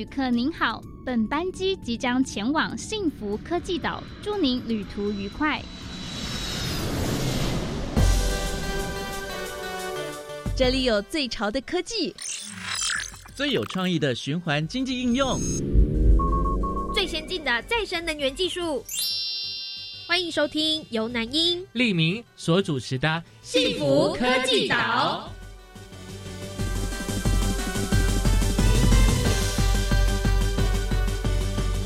旅客您好，本班机即将前往幸福科技岛，祝您旅途愉快。这里有最潮的科技，最有创意的循环经济应用，最先进的再生能源技术。欢迎收听由南英、利明所主持的《幸福科技岛》。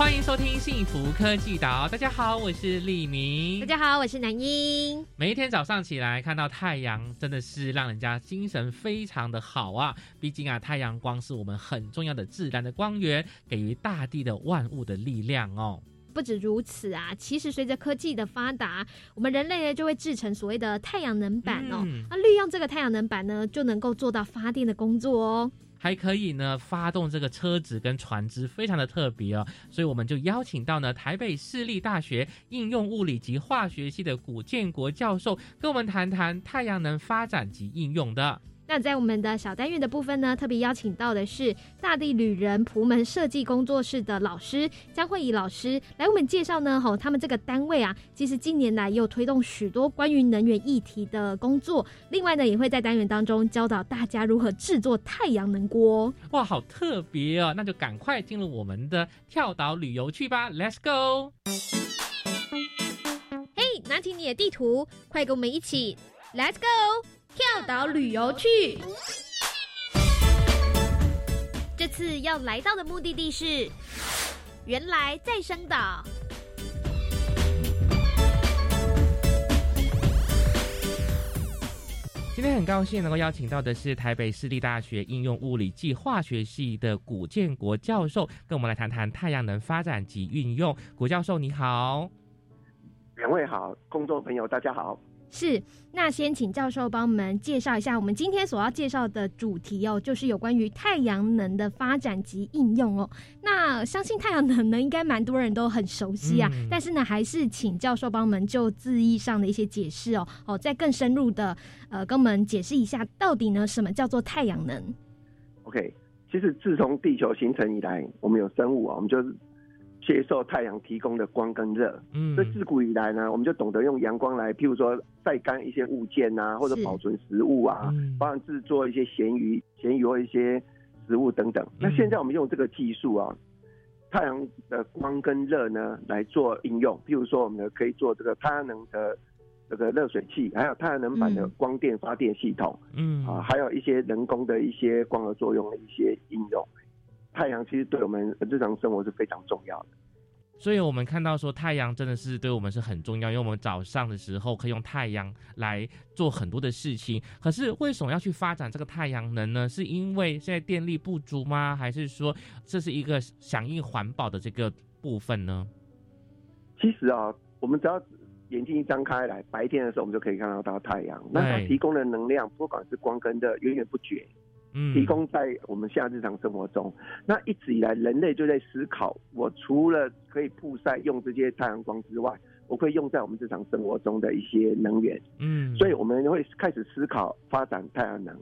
欢迎收听幸福科技岛，大家好，我是利明。大家好，我是南英。每一天早上起来看到太阳，真的是让人家精神非常的好啊！毕竟啊，太阳光是我们很重要的自然的光源，给予大地的万物的力量哦。不止如此啊，其实随着科技的发达，我们人类呢就会制成所谓的太阳能板哦。那利用这个太阳能板呢，就能够做到发电的工作哦。还可以呢，发动这个车子跟船只，非常的特别哦。所以我们就邀请到呢台北市立大学应用物理及化学系的古建国教授，跟我们谈谈太阳能发展及应用的。那在我们的小单元的部分呢，特别邀请到的是大地旅人普门设计工作室的老师江慧仪老师来我们介绍呢。吼，他们这个单位啊，其实近年来也有推动许多关于能源议题的工作。另外呢，也会在单元当中教导大家如何制作太阳能锅。哇，好特别哦！那就赶快进入我们的跳岛旅游去吧，Let's go！嘿，拿起你的地图，快跟我们一起，Let's go！跳岛旅游去，这次要来到的目的地是原来再生岛。今天很高兴能够邀请到的是台北市立大学应用物理暨化学系的古建国教授，跟我们来谈谈太阳能发展及运用。古教授你好，两位好，工作朋友大家好。是，那先请教授帮我们介绍一下我们今天所要介绍的主题哦，就是有关于太阳能的发展及应用哦。那相信太阳能呢，应该蛮多人都很熟悉啊，但是呢，还是请教授帮我们就字义上的一些解释哦，哦，再更深入的呃，跟我们解释一下到底呢什么叫做太阳能？OK，其实自从地球形成以来，我们有生物啊，我们就是。接受太阳提供的光跟热，嗯，所以自古以来呢，我们就懂得用阳光来，譬如说晒干一些物件啊，或者保存食物啊，帮人制作一些咸鱼、咸鱼或一些食物等等。那现在我们用这个技术啊，太阳的光跟热呢来做应用，譬如说我们可以做这个太阳能的这个热水器，还有太阳能板的光电发电系统，嗯。啊，还有一些人工的一些光合作用的一些应用。太阳其实对我们日常生活是非常重要的，所以我们看到说太阳真的是对我们是很重要，因为我们早上的时候可以用太阳来做很多的事情。可是为什么要去发展这个太阳能呢？是因为现在电力不足吗？还是说这是一个响应环保的这个部分呢？其实啊，我们只要眼睛一张开来，白天的时候我们就可以看到到太阳，那它提供的能量，不管是光跟热，源源不绝。提供在我们现在日常生活中，那一直以来人类就在思考，我除了可以曝晒用这些太阳光之外，我可以用在我们日常生活中的一些能源。嗯，所以我们会开始思考发展太阳能。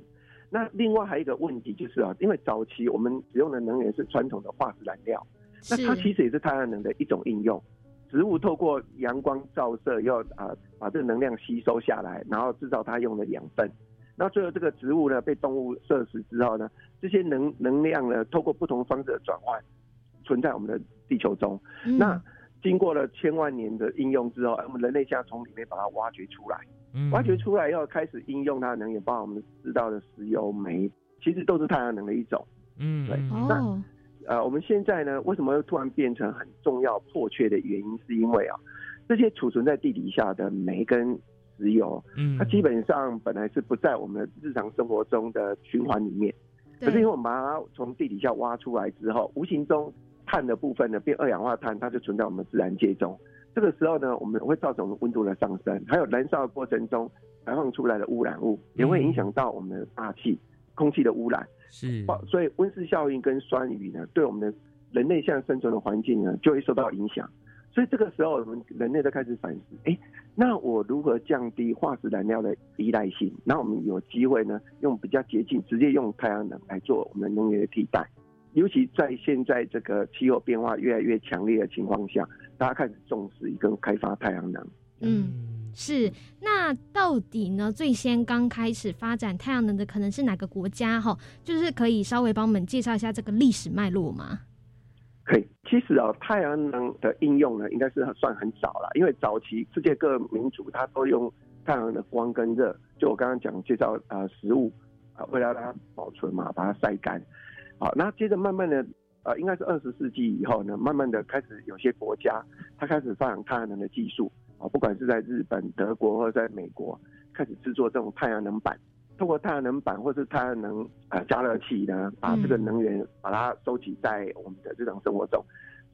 那另外还有一个问题就是啊，因为早期我们使用的能源是传统的化石燃料，那它其实也是太阳能的一种应用。植物透过阳光照射，要啊把这个能量吸收下来，然后制造它用的养分。那最后这个植物呢被动物摄食之后呢，这些能能量呢透过不同方式的转换，存在我们的地球中。那经过了千万年的应用之后，我们人类现在从里面把它挖掘出来，挖掘出来要开始应用它的能源，包括我们知道的石油、煤，其实都是太阳能的一种。嗯，对。那呃，我们现在呢，为什么会突然变成很重要、迫切的原因，是因为啊，这些储存在地底下的煤跟石油，嗯，它基本上本来是不在我们日常生活中的循环里面，可是因为我们把它从地底下挖出来之后，无形中碳的部分呢变二氧化碳，它就存在我们自然界中。这个时候呢，我们会造成温度的上升，还有燃烧的过程中排放出来的污染物，也会影响到我们的大气、空气的污染。是，所以温室效应跟酸雨呢，对我们的人类现在生存的环境呢，就会受到影响。所以这个时候，我们人类都开始反思：哎，那我如何降低化石燃料的依赖性？那我们有机会呢，用比较接近、直接用太阳能来做我们能源的替代。尤其在现在这个气候变化越来越强烈的情况下，大家开始重视一个开发太阳能。嗯，是。那到底呢？最先刚开始发展太阳能的可能是哪个国家？哈，就是可以稍微帮我们介绍一下这个历史脉络吗？可以。其实啊，太阳能的应用呢，应该是算很早了，因为早期世界各民族它都用太阳能的光跟热，就我刚刚讲介绍啊，食物啊，为了让它保存嘛，把它晒干。好，那接着慢慢的，呃，应该是二十世纪以后呢，慢慢的开始有些国家，它开始发展太阳能的技术啊，不管是在日本、德国或者在美国，开始制作这种太阳能板，通过太阳能板或是太阳能呃加热器呢，把这个能源把它收集在我们的日常生活中，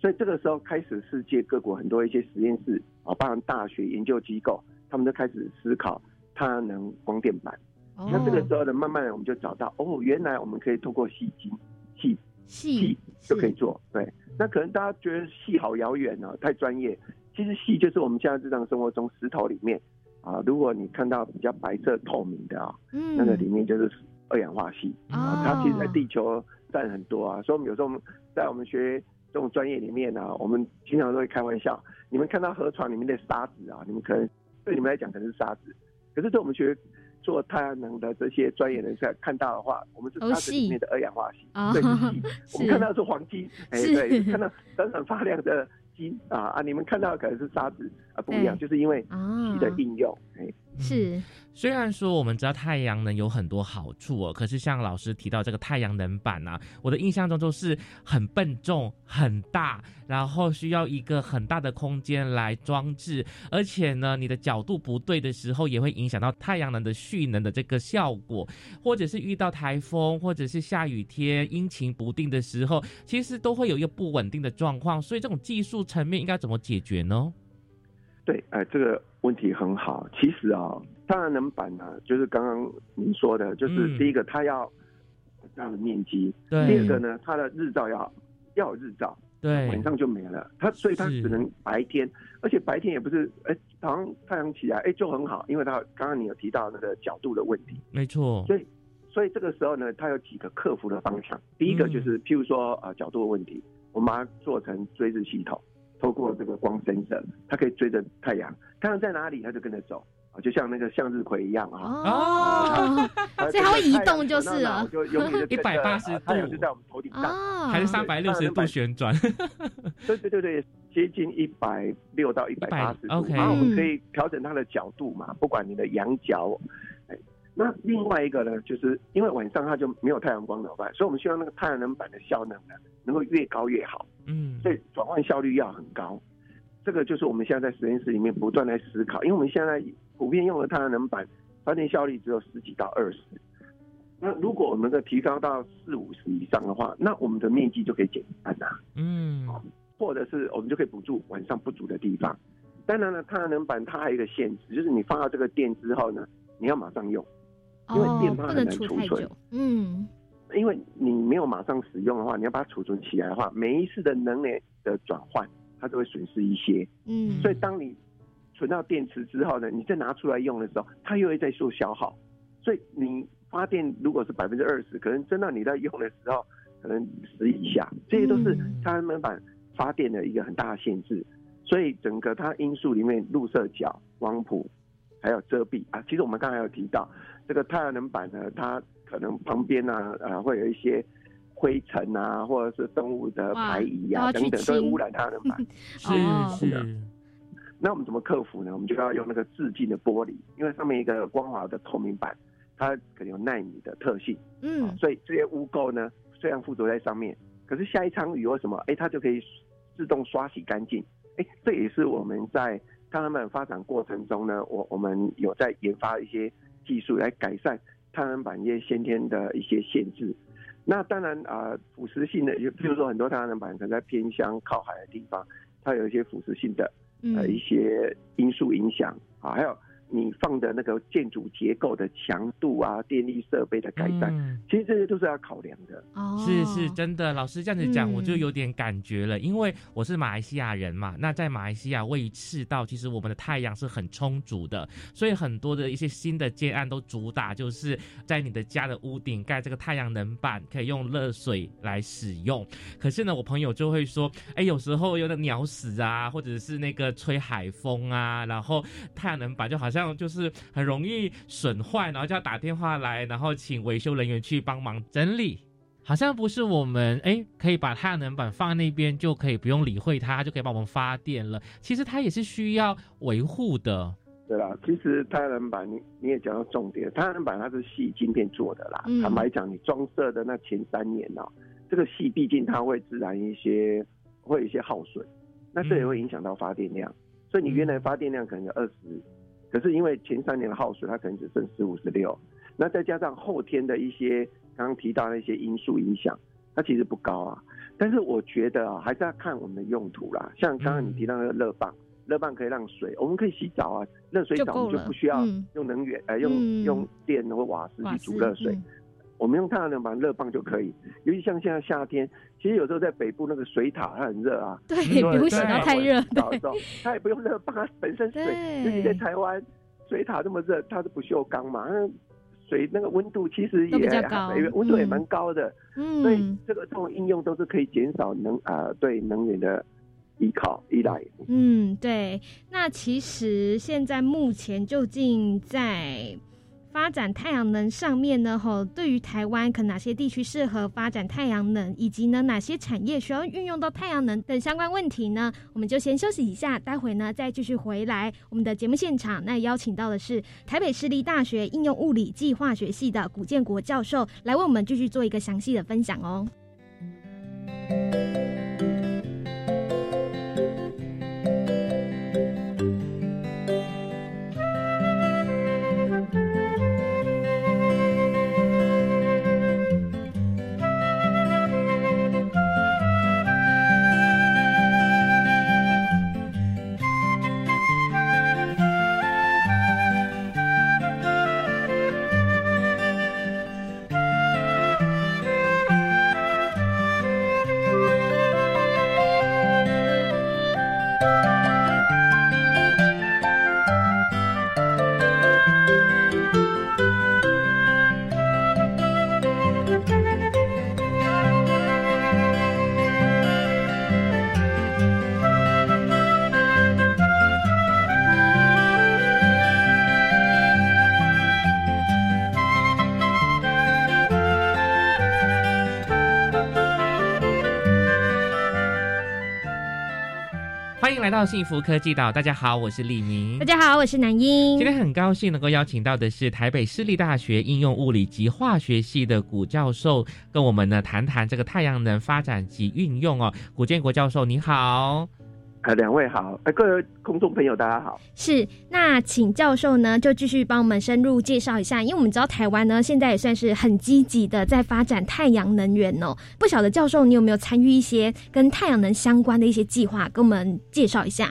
所以这个时候开始，世界各国很多一些实验室啊，包含大学研究机构，他们都开始思考太阳能光电板。那这个时候呢，慢慢的我们就找到，哦，原来我们可以通过细晶。细细就可以做，对。那可能大家觉得细好遥远哦，太专业。其实细就是我们现在日常生活中石头里面啊，如果你看到比较白色透明的啊，嗯，那个里面就是二氧化锡啊。它其实在地球占很多啊，所以我们有时候我们在我们学这种专业里面呢，我们经常都会开玩笑，你们看到河床里面的沙子啊，你们可能对你们来讲可能是沙子，可是对我们学。做太阳能的这些专业人士看到的话，我们是沙子里面的二氧化锡，对，我们看到是黄金，哎，对，看到闪闪发亮的金啊啊，你们看到的可能是沙子啊，不一样，就是因为锡的应用，哎。是，虽然说我们知道太阳能有很多好处哦，可是像老师提到这个太阳能板啊，我的印象中都是很笨重、很大，然后需要一个很大的空间来装置，而且呢，你的角度不对的时候，也会影响到太阳能的蓄能的这个效果，或者是遇到台风，或者是下雨天阴晴不定的时候，其实都会有一个不稳定的状况，所以这种技术层面应该怎么解决呢？对，哎，这个问题很好。其实啊，太阳能板呢，就是刚刚您说的，就是第一个，它要这样的面积；第二个呢，它的日照要要有日照，对，晚上就没了。它所以它只能白天，而且白天也不是，哎，早上太阳起来，哎，就很好，因为它刚刚你有提到那个角度的问题，没错。所以，所以这个时候呢，它有几个克服的方向。第一个就是，譬如说啊，角度的问题，我们把它做成追日系统。透过这个光伸射，它可以追着太阳，太阳在哪里，它就跟着走啊，就像那个向日葵一样啊。哦，所以它会移动就是了，就永远 一百八十度，太阳就在我们头顶上，还是三百六十度旋转。对对对对，接近一百六到一百八十度，然后我们可以调整它的角度嘛，不管你的仰角。那另外一个呢，就是因为晚上它就没有太阳光怎么办？所以我们希望那个太阳能板的效能呢，能够越高越好。嗯，所以转换效率要很高。这个就是我们现在在实验室里面不断在思考，因为我们现在普遍用的太阳能板发电效率只有十几到二十。那如果我们的提高到四五十以上的话，那我们的面积就可以减半呐。嗯，或者是我们就可以补助晚上不足的地方。当然了，太阳能板它还有一个限制，就是你放到这个电之后呢，你要马上用。因为电它很难储存，嗯，因为你没有马上使用的话，你要把它储存起来的话，每一次的能源的转换，它都会损失一些，嗯，所以当你存到电池之后呢，你再拿出来用的时候，它又会再做消耗，所以你发电如果是百分之二十，可能真到你在用的时候，可能十以下，这些都是太阳能板发电的一个很大的限制，所以整个它因素里面，入射角、光谱还有遮蔽啊，其实我们刚才有提到。这个太阳能板呢，它可能旁边呢，呃，会有一些灰尘啊，或者是动物的排遗啊等等，都会污染太阳能板。是是。那我们怎么克服呢？我们就要用那个致净的玻璃，因为上面一个光滑的透明板，它可能有纳米的特性。嗯。所以这些污垢呢，虽然附着在上面，可是下一场雨或什么，哎，它就可以自动刷洗干净。哎，这也是我们在太阳能发展过程中呢，我我们有在研发一些。技术来改善太阳能板一些先天的一些限制。那当然啊，腐蚀性的，就比如说很多太阳能板可能在偏乡靠海的地方，它有一些腐蚀性的呃一些因素影响啊。还有你放的那个建筑结构的强度啊，电力设备的改善，其实这些都是要考量的。哦，是是，真的，老师这样子讲，我就有点感觉了。因为我是马来西亚人嘛，那在马来西亚位于赤道，其实我们的太阳是很充足的，所以很多的一些新的建案都主打就是在你的家的屋顶盖这个太阳能板，可以用热水来使用。可是呢，我朋友就会说，哎，有时候有的鸟屎啊，或者是那个吹海风啊，然后太阳能板就好像。这样就是很容易损坏，然后就要打电话来，然后请维修人员去帮忙整理。好像不是我们哎，可以把太阳能板放在那边就可以不用理会它，就可以帮我们发电了。其实它也是需要维护的。对啦，其实太阳能板你你也讲到重点，太阳能板它是细晶片做的啦。坦白讲，你装设的那前三年呢，这个细毕竟它会自然一些，会有一些耗损，那这也会影响到发电量。所以你原来发电量可能有二十。可是因为前三年的耗水，它可能只剩十五十六，那再加上后天的一些刚刚提到那些因素影响，它其实不高啊。但是我觉得啊，还是要看我们的用途啦。像刚刚你提到那个热棒，热棒可以让水，我们可以洗澡啊，热水澡我们就不需要用能源，呃，用用电或瓦斯去煮热水。我们用太阳能板热棒就可以，尤其像现在夏天，其实有时候在北部那个水塔它很热啊，对，不用洗到太热，它也不用热棒，它本身水，尤其在台湾水塔这么热，它是不锈钢嘛，那水那个温度其实也温度也蛮高的，嗯，所以这个这种应用都是可以减少能啊对能源的依靠依赖。嗯，对，那其实现在目前究竟在。发展太阳能上面呢，吼，对于台湾可哪些地区适合发展太阳能，以及呢哪些产业需要运用到太阳能等相关问题呢？我们就先休息一下，待会呢再继续回来我们的节目现场。那邀请到的是台北市立大学应用物理暨化学系的古建国教授，来为我们继续做一个详细的分享哦。来到幸福科技岛，大家好，我是李明。大家好，我是南英。今天很高兴能够邀请到的是台北市立大学应用物理及化学系的古教授，跟我们呢谈谈这个太阳能发展及运用哦。古建国教授，你好。呃，两位好，呃，各位空众朋友，大家好。是，那请教授呢，就继续帮我们深入介绍一下，因为我们知道台湾呢，现在也算是很积极的在发展太阳能源哦。不晓得教授，你有没有参与一些跟太阳能相关的一些计划，跟我们介绍一下？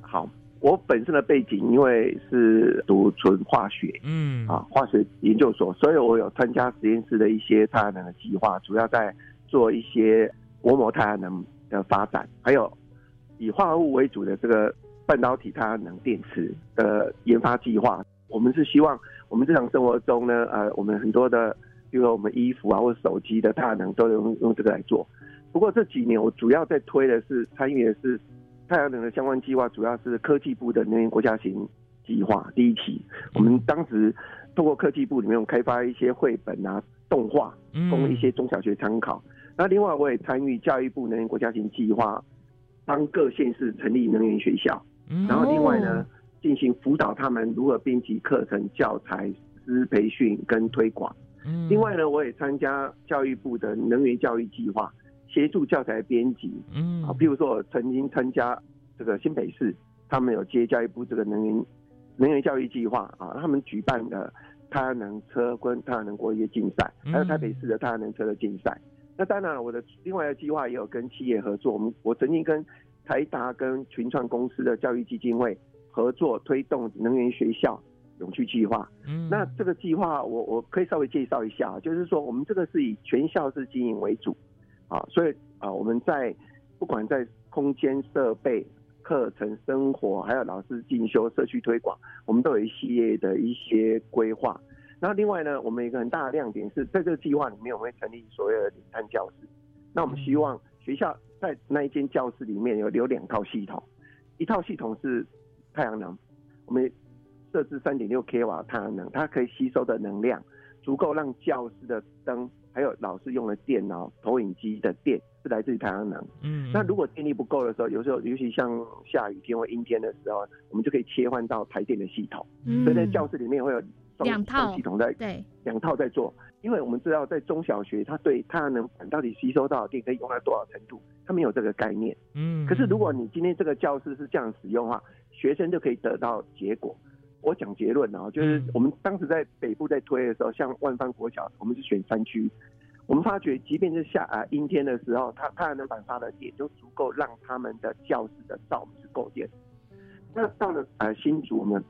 好，我本身的背景因为是读纯化学，嗯，啊，化学研究所，所以我有参加实验室的一些太阳能的计划，主要在做一些薄膜太阳能的发展，还有。以化合物为主的这个半导体太阳能电池的研发计划，我们是希望我们日常生活中呢，呃，我们很多的，比如说我们衣服啊或者手机的太阳能都用用这个来做。不过这几年我主要在推的是参与的是太阳能的相关计划，主要是科技部的能源国家型计划第一期。我们当时通过科技部里面开发一些绘本啊、动画，供一些中小学参考。那另外我也参与教育部能源国家型计划。帮各县市成立能源学校，然后另外呢，进行辅导他们如何编辑课程、教材、师培训跟推广。另外呢，我也参加教育部的能源教育计划，协助教材编辑。嗯，啊，比如说我曾经参加这个新北市，他们有接教育部这个能源能源教育计划啊，他们举办的太阳能车跟太阳能国业竞赛，还有台北市的太阳能车的竞赛。那当然，我的另外的计划也有跟企业合作。我们我曾经跟台达跟群创公司的教育基金会合作推动能源学校永续计划。嗯，那这个计划我我可以稍微介绍一下，就是说我们这个是以全校式经营为主，啊，所以啊我们在不管在空间设备、课程、生活，还有老师进修、社区推广，我们都有一系列的一些规划。那另外呢，我们一个很大的亮点是在这个计划里面，我们会成立所谓的领餐教室。那我们希望学校在那一间教室里面有留两套系统，一套系统是太阳能，我们设置三点六 k 瓦太阳能，它可以吸收的能量足够让教室的灯，还有老师用的电脑、投影机的电是来自于太阳能。嗯，那如果电力不够的时候，有时候尤其像下雨天或阴天的时候，我们就可以切换到台电的系统。嗯，所以在教室里面会有两套系统在对两套在做。因为我们知道，在中小学，他对太阳能板到底吸收到的电可以用到多少程度，他没有这个概念。嗯。可是如果你今天这个教室是这样使用的话，学生就可以得到结果。我讲结论啊，就是我们当时在北部在推的时候，像万方国小，我们是选山区，我们发觉，即便是下啊阴天的时候，它太阳能板发的电就足够让他们的教室的照明是够电。那到了呃新竹，我们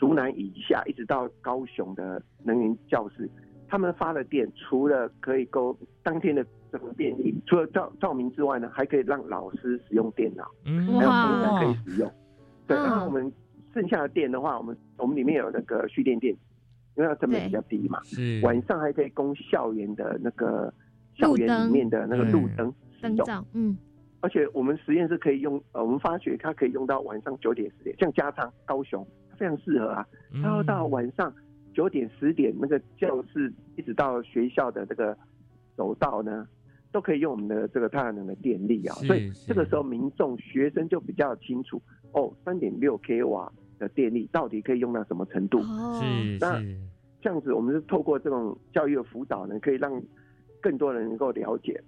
竹南以下一直到高雄的能源教室。他们发的电除了可以够当天的这个电力，除了照照明之外呢，还可以让老师使用电脑，还有同仁可以使用。对，然后我们剩下的电的话，我们我们里面有那个蓄电电池，因为它成本比较低嘛。是。晚上还可以供校园的那个校园里面的那个路灯灯照，嗯。而且我们实验室可以用，呃，我们发觉它可以用到晚上九点十点，像加仓高雄非常适合啊，然后到晚上。九点十点，那个教室一直到学校的这个走道呢，都可以用我们的这个太阳能的电力啊。所以这个时候民众学生就比较清楚哦，三点六 k 瓦的电力到底可以用到什么程度？是那这样子，我们是透过这种教育的辅导呢，可以让更多人能够了解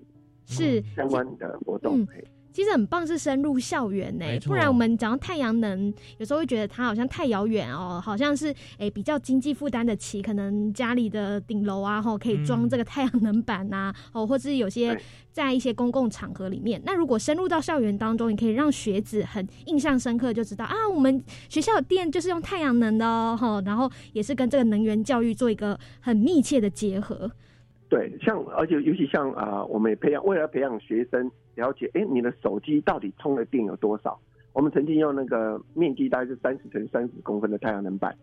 是相关的活动。其实很棒，是深入校园呢。不然我们讲到太阳能，有时候会觉得它好像太遥远哦，好像是诶比较经济负担得起，可能家里的顶楼啊，吼可以装这个太阳能板呐，哦，或者是有些在一些公共场合里面。那如果深入到校园当中，你可以让学子很印象深刻，就知道啊，我们学校的电就是用太阳能的哦，哈，然后也是跟这个能源教育做一个很密切的结合。对，像而且尤其像啊，我们也培养，为了培养学生了解，哎，你的手机到底充的电有多少？我们曾经用那个面积大概是三十乘三十公分的太阳能板，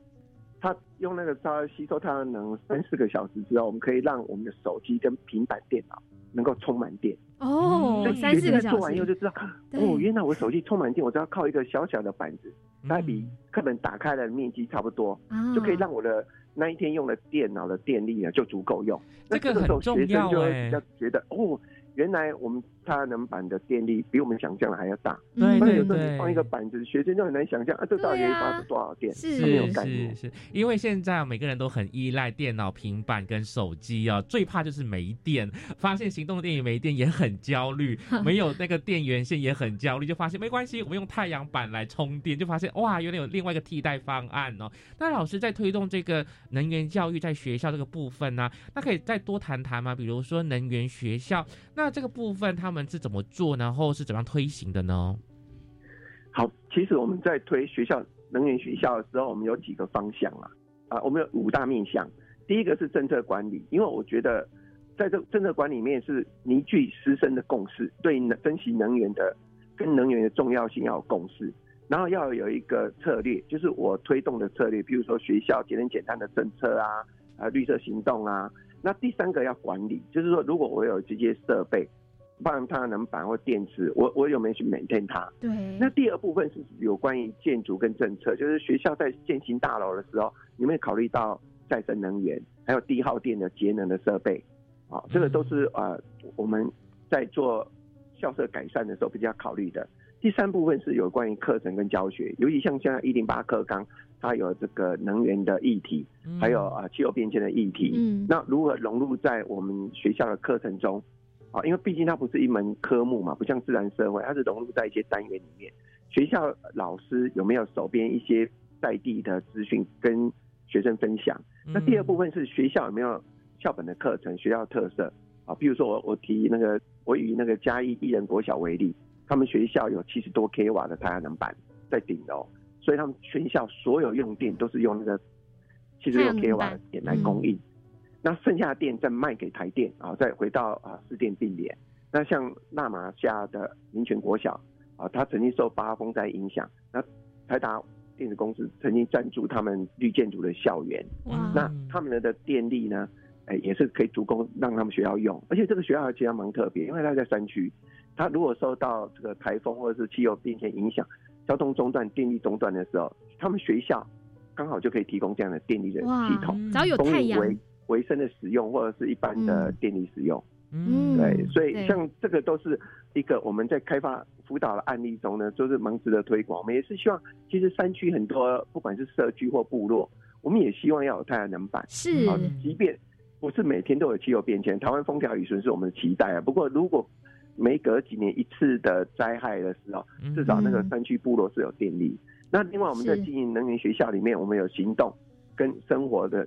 它用那个它吸收太阳能三四个小时之后，我们可以让我们的手机跟平板电脑能够充满电。哦，三四个小时做完以后就知道，哦，原来我手机充满电，我只要靠一个小小的板子，它比课本打开的面积差不多，就可以让我的。那一天用的电脑的电力啊，就足够用。这个很重要哎。觉得哦，原来我们太阳能板的电力比我们想象的还要大。对对对。放一个板子，学生就很难想象啊，这到底发多少电？是是是。因为现在每个人都很依赖电脑、平板跟手机啊，最怕就是没电。发现行动电源没电也很焦虑，没有那个电源线也很焦虑。就发现没关系，我们用太阳板来充电，就发现哇，原来有另外一个替代方案哦。那老师在推动这个。能源教育在学校这个部分呢，那可以再多谈谈吗？比如说能源学校，那这个部分他们是怎么做，然后是怎样推行的呢？好，其实我们在推学校能源学校的时候，我们有几个方向啊，啊，我们有五大面向。第一个是政策管理，因为我觉得在这政策管理里面是凝聚师生的共识，对能分析能源的跟能源的重要性要有共识。然后要有一个策略，就是我推动的策略，比如说学校节能减碳的政策啊，啊绿色行动啊。那第三个要管理，就是说如果我有这些设备，不然太阳能板或电池，我我有没有去 maintain 它？对。那第二部分是有关于建筑跟政策，就是学校在建新大楼的时候，有没有考虑到再生能源，还有低耗电的节能的设备？啊，这个都是呃我们在做校舍改善的时候比较考虑的。第三部分是有关于课程跟教学，尤其像现在一零八课纲，它有这个能源的议题，还有啊气候变迁的议题。嗯，那如何融入在我们学校的课程中？啊，因为毕竟它不是一门科目嘛，不像自然社会，它是融入在一些单元里面。学校老师有没有手边一些在地的资讯跟学生分享？那第二部分是学校有没有校本的课程、学校特色？啊，比如说我我提那个，我以那个嘉义艺人国小为例。他们学校有七十多 k 瓦的太阳能板在顶楼，所以他们全校所有用电都是用那个七十六 k 瓦的电来供应，那剩下的电再卖给台电啊，再回到啊四电并联。那像纳马夏的民权国小啊，它曾经受八风灾影响，那台达电子公司曾经赞助他们绿建筑的校园，那他们的电力呢？哎，也是可以足够让他们学校用，而且这个学校其实蛮特别，因为它在山区，它如果受到这个台风或者是气候变迁影响，交通中断、电力中断的时候，他们学校刚好就可以提供这样的电力的系统，只要有太阳为维生的使用，或者是一般的电力使用。嗯，对，所以像这个都是一个我们在开发辅导的案例中呢，就是蛮值得推广。我们也是希望，其实山区很多不管是社区或部落，我们也希望要有太阳能板，是，即便。不是每天都有气候变迁，台湾风调雨顺是我们的期待啊。不过，如果每隔几年一次的灾害的时候，至少那个山区部落是有电力。那另外，我们在经营能源学校里面，我们有行动跟生活的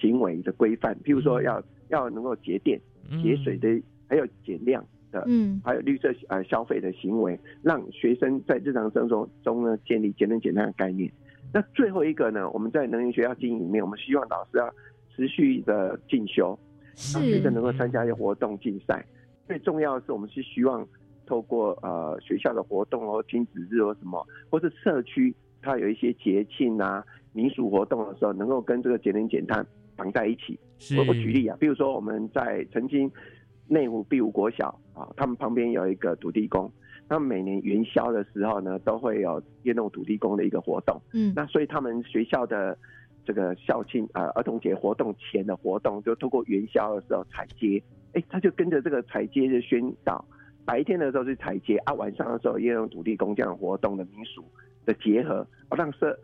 行为的规范，譬如说要要能够节电、节水的，还有减量的，嗯，还有绿色呃消费的行为，让学生在日常生活中呢建立节能减碳的概念。那最后一个呢，我们在能源学校经营里面，我们希望老师要。持续的进修，让学生能够参加一些活动竞赛。最重要的是，我们是希望透过呃学校的活动或亲子日或什么，或是社区它有一些节庆啊、民俗活动的时候，能够跟这个节能减碳绑在一起。我我举例啊，比如说我们在曾经内湖碧湖国小啊，他们旁边有一个土地公，他们每年元宵的时候呢，都会有运动土地公的一个活动。嗯，那所以他们学校的。这个校庆啊，儿童节活动前的活动，就通过元宵的时候踩街，哎，他就跟着这个踩街的宣导，白天的时候是踩街啊，晚上的时候也用土地公这样活动的民俗的结合，让社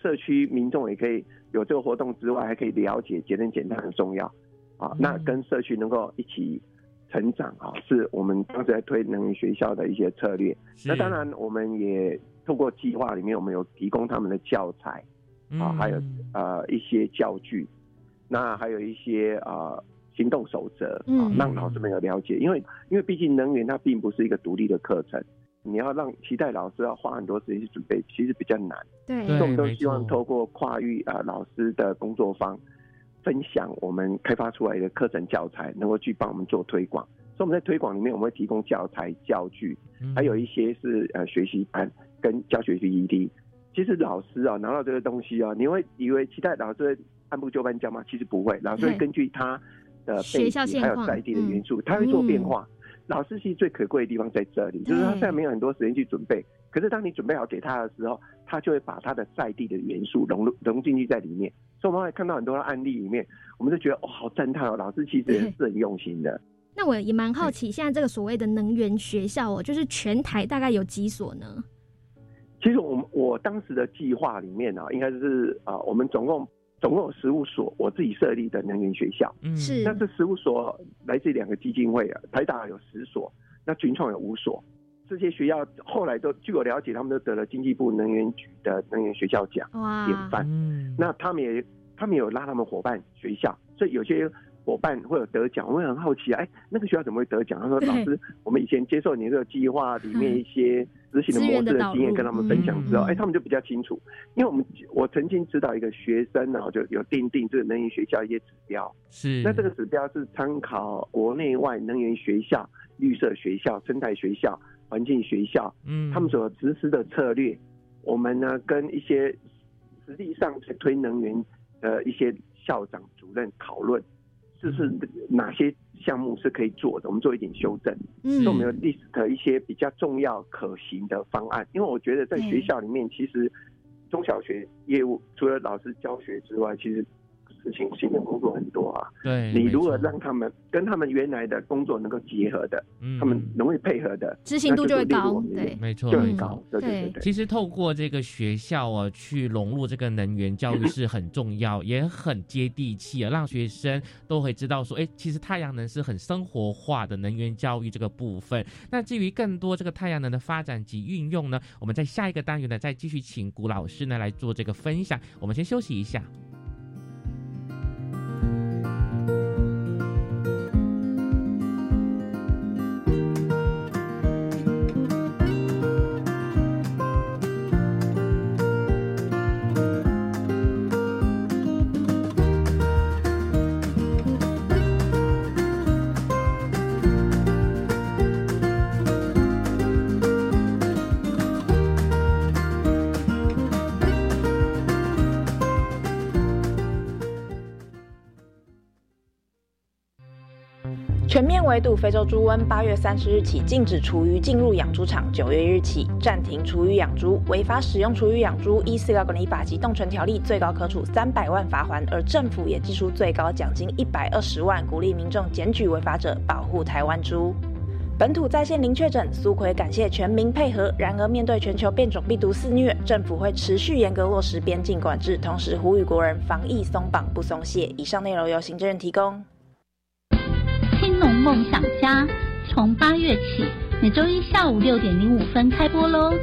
社区民众也可以有这个活动之外，还可以了解节能减碳很重要啊，那跟社区能够一起成长啊，是我们当时在推能源学校的一些策略。那当然，我们也透过计划里面，我们有提供他们的教材。啊，还有呃一些教具，那还有一些啊行动守则啊，让老师们有了解。因为因为毕竟能源它并不是一个独立的课程，你要让期待老师要花很多时间去准备，其实比较难。对，所以我们都希望透过跨域啊老师的工作坊，分享我们开发出来的课程教材，能够去帮我们做推广。所以我们在推广里面，我们会提供教材、教具，还有一些是呃学习班跟教学 PPT。其实老师啊，拿到这个东西啊，你会以为期待老师按部就班教吗？其实不会，老师会根据他的背景还有在地的元素，他会做变化。老师其实最可贵的地方在这里，就是他现在没有很多时间去准备，可是当你准备好给他的时候，他就会把他的在地的元素融入融进去在里面。所以我们会看到很多的案例里面，我们就觉得哦，好赞叹哦，老师其实也是很用心的。那我也蛮好奇，现在这个所谓的能源学校哦，就是全台大概有几所呢？其实我们我当时的计划里面啊，应该是啊，我们总共总共有十五所我自己设立的能源学校。嗯，是。那这十五所来自两个基金会啊，台大有十所，那群创有五所。这些学校后来都据我了解，他们都得了经济部能源局的能源学校奖典范。嗯。那他们也他们有拉他们伙伴学校，所以有些。伙伴会有得奖，我也很好奇啊，哎，那个学校怎么会得奖？他说：“老师，我们以前接受你这个计划里面一些执行的模式的经验，跟他们分享之后，哎，他们就比较清楚。因为我们我曾经指导一个学生呢，就有定定这个能源学校一些指标。是，那这个指标是参考国内外能源学校、绿色学校、生态学校、环境学校，嗯，他们所实施的策略。我们呢，跟一些实际上在推能源的一些校长、主任讨论。”就是哪些项目是可以做的，我们做一点修正。嗯，我们有 list 一些比较重要可行的方案。因为我觉得在学校里面，其实中小学业务除了老师教学之外，其实。事情新的工作很多啊，对，你如何让他们跟他们原来的工作能够结合的，嗯他们容易配合的，执行度就会高，对，没错，就会高，对对对。其实透过这个学校啊，去融入这个能源教育是很重要，也很接地气啊，让学生都会知道说，哎，其实太阳能是很生活化的能源教育这个部分。那至于更多这个太阳能的发展及运用呢，我们在下一个单元呢，再继续请古老师呢来做这个分享。我们先休息一下。非洲猪瘟，八月三十日起禁止厨余进入养猪场，九月一日起暂停厨余养猪，违法使用厨余养猪，依四高管理法及动权条例，最高可处三百万罚款，而政府也寄出最高奖金一百二十万，鼓励民众检举违法者，保护台湾猪。本土在线零确诊，苏奎感谢全民配合。然而，面对全球变种病毒肆虐，政府会持续严格落实边境管制，同时呼吁国人防疫松绑不松懈。以上内容由行政院提供。梦想家从八月起，每周一下午六点零五分开播喽。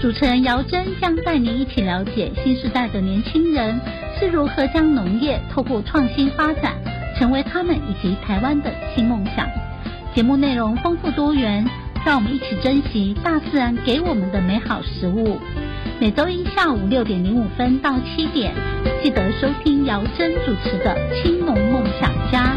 主持人姚珍将带您一起了解新时代的年轻人是如何将农业透过创新发展，成为他们以及台湾的新梦想。节目内容丰富多元，让我们一起珍惜大自然给我们的美好食物。每周一下午六点零五分到七点，记得收听姚珍主持的《青农梦想家》。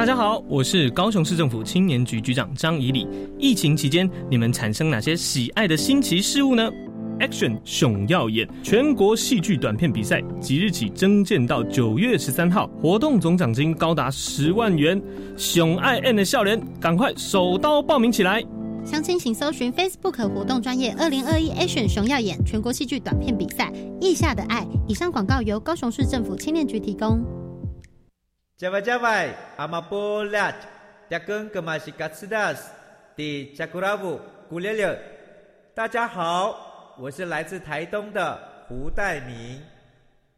大家好，我是高雄市政府青年局局长张怡礼。疫情期间，你们产生哪些喜爱的新奇事物呢？Action 熊耀眼全国戏剧短片比赛即日起征建到九月十三号，活动总奖金高达十万元。熊爱 N 的笑脸，赶快手刀报名起来！详情请搜寻 Facebook 活动专业二零二一 Action 熊耀眼全国戏剧短片比赛，意下的爱。以上广告由高雄市政府青年局提供。加外加外，阿玛波拉，扎根格玛西卡斯达斯，的加古拉布古列列。大家好，我是来自台东的胡代明，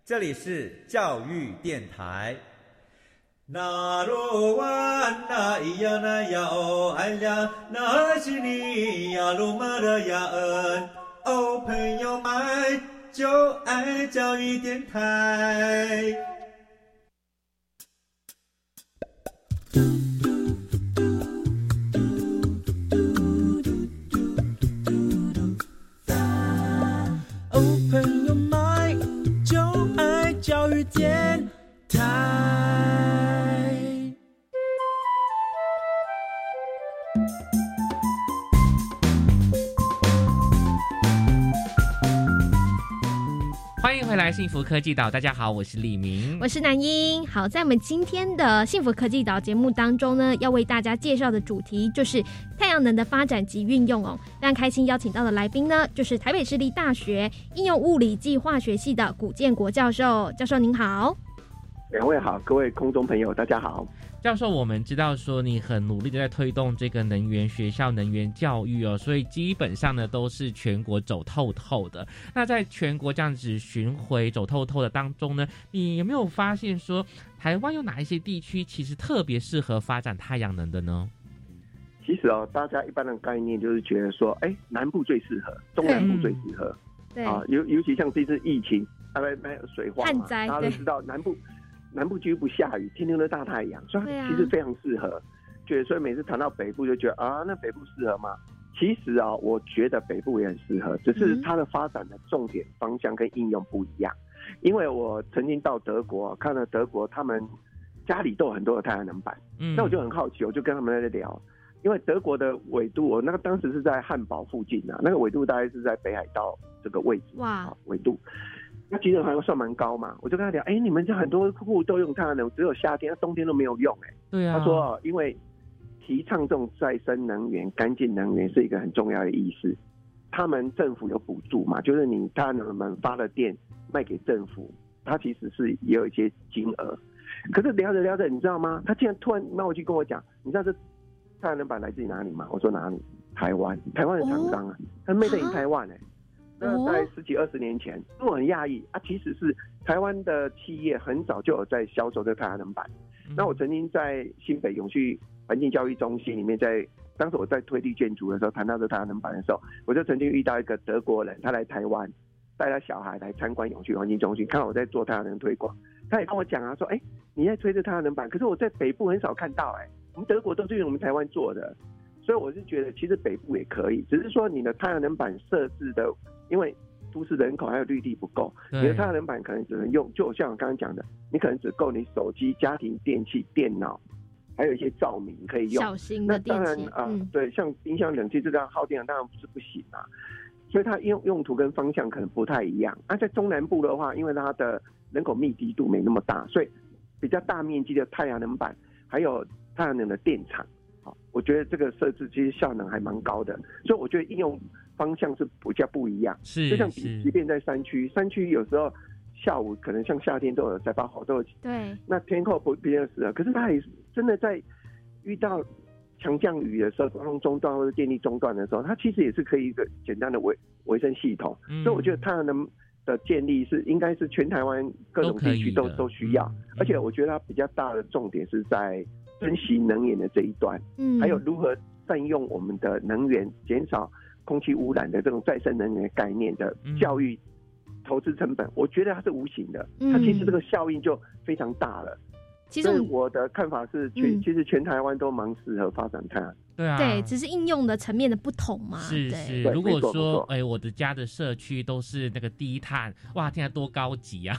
这里是教育电台。那罗哇那咿呀那呀哦哎呀，那是你呀鲁玛的呀恩，哦朋友们就爱教育电台。Open your mind，就爱教育界。幸福科技岛。大家好，我是李明，我是南英。好，在我们今天的幸福科技岛节目当中呢，要为大家介绍的主题就是太阳能的发展及运用哦。非常开心邀请到的来宾呢，就是台北市立大学应用物理暨化学系的古建国教授。教授您好。两位好，各位空中朋友，大家好。教授，我们知道说你很努力的在推动这个能源学校能源教育哦，所以基本上呢都是全国走透透的。那在全国这样子巡回走透透的当中呢，你有没有发现说台湾有哪一些地区其实特别适合发展太阳能的呢？其实哦，大家一般的概念就是觉得说，哎，南部最适合，中南部最适合，对啊，尤尤其像这次疫情，大概没有水患嘛，大家都知道南部。南部几乎不下雨，天天都大太阳，所以其实非常适合。觉得所以每次谈到北部就觉得啊，那北部适合吗？其实啊，我觉得北部也很适合，只是它的发展的重点方向跟应用不一样。因为我曾经到德国看了德国，他们家里都有很多的太阳能板，那我就很好奇，我就跟他们在聊。因为德国的纬度，我那个当时是在汉堡附近啊，那个纬度大概是在北海道这个位置哇，纬度。那其实好像算蛮高嘛，我就跟他聊，哎，你们这很多客户都用太阳能，只有夏天，冬天都没有用，哎，对啊。他说，因为提倡这种再生能源、干净能源是一个很重要的意思。他们政府有补助嘛，就是你太阳能们发了电卖给政府，他其实是也有一些金额。可是聊着聊着，你知道吗？他竟然突然冒过去跟我讲，你知道这太阳能板来自于哪里吗？我说哪里？台湾，台湾的厂商啊，他 made in 台湾哎。那在十几二十年前，我很讶异啊，其实是台湾的企业很早就有在销售这太阳能板。那我曾经在新北永续环境教育中心里面，在当时我在推地建筑的时候，谈到这太阳能板的时候，我就曾经遇到一个德国人，他来台湾带他小孩来参观永续环境中心，看到我在做太阳能推广，他也跟我讲啊，说哎，你在推这太阳能板，可是我在北部很少看到，哎，我们德国都是用我们台湾做的，所以我是觉得其实北部也可以，只是说你的太阳能板设置的。因为都市人口还有绿地不够，你的太阳能板可能只能用，就像我刚刚讲的，你可能只够你手机、家庭电器、电脑，还有一些照明可以用。小型的电器啊，对，像冰箱、冷气这样耗电，当然不是不行啊。所以它用用途跟方向可能不太一样。那在中南部的话，因为它的人口密集度没那么大，所以比较大面积的太阳能板，还有太阳能的电厂。好，我觉得这个设置其实效能还蛮高的，所以我觉得应用方向是比较不一样。是，就像即便在山区，山区有时候下午可能像夏天都有在发好多。对。那天候不比较适合，可是它也真的在遇到强降雨的时候，交通中断或者电力中断的时候，它其实也是可以一个简单的维维生系统。所以我觉得太阳能的建立是应该是全台湾各种地区都都需要，而且我觉得它比较大的重点是在。珍惜能源的这一端，嗯，还有如何善用我们的能源，减少空气污染的这种再生能源概念的教育投资成本，我觉得它是无形的，它其实这个效应就非常大了。其实我的看法是，全其实全台湾都蛮适合发展它。对啊，对，只是应用的层面的不同嘛。是是，如果说哎，我的家的社区都是那个低碳，哇，天啊，多高级啊！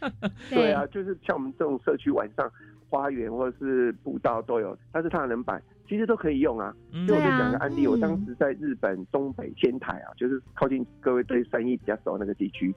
对啊，就是像我们这种社区晚上。花园或者是步道都有，它是太阳能板其实都可以用啊。所以我就讲个案例，我当时在日本东北仙台啊，就是靠近各位对生意比较熟那个地区，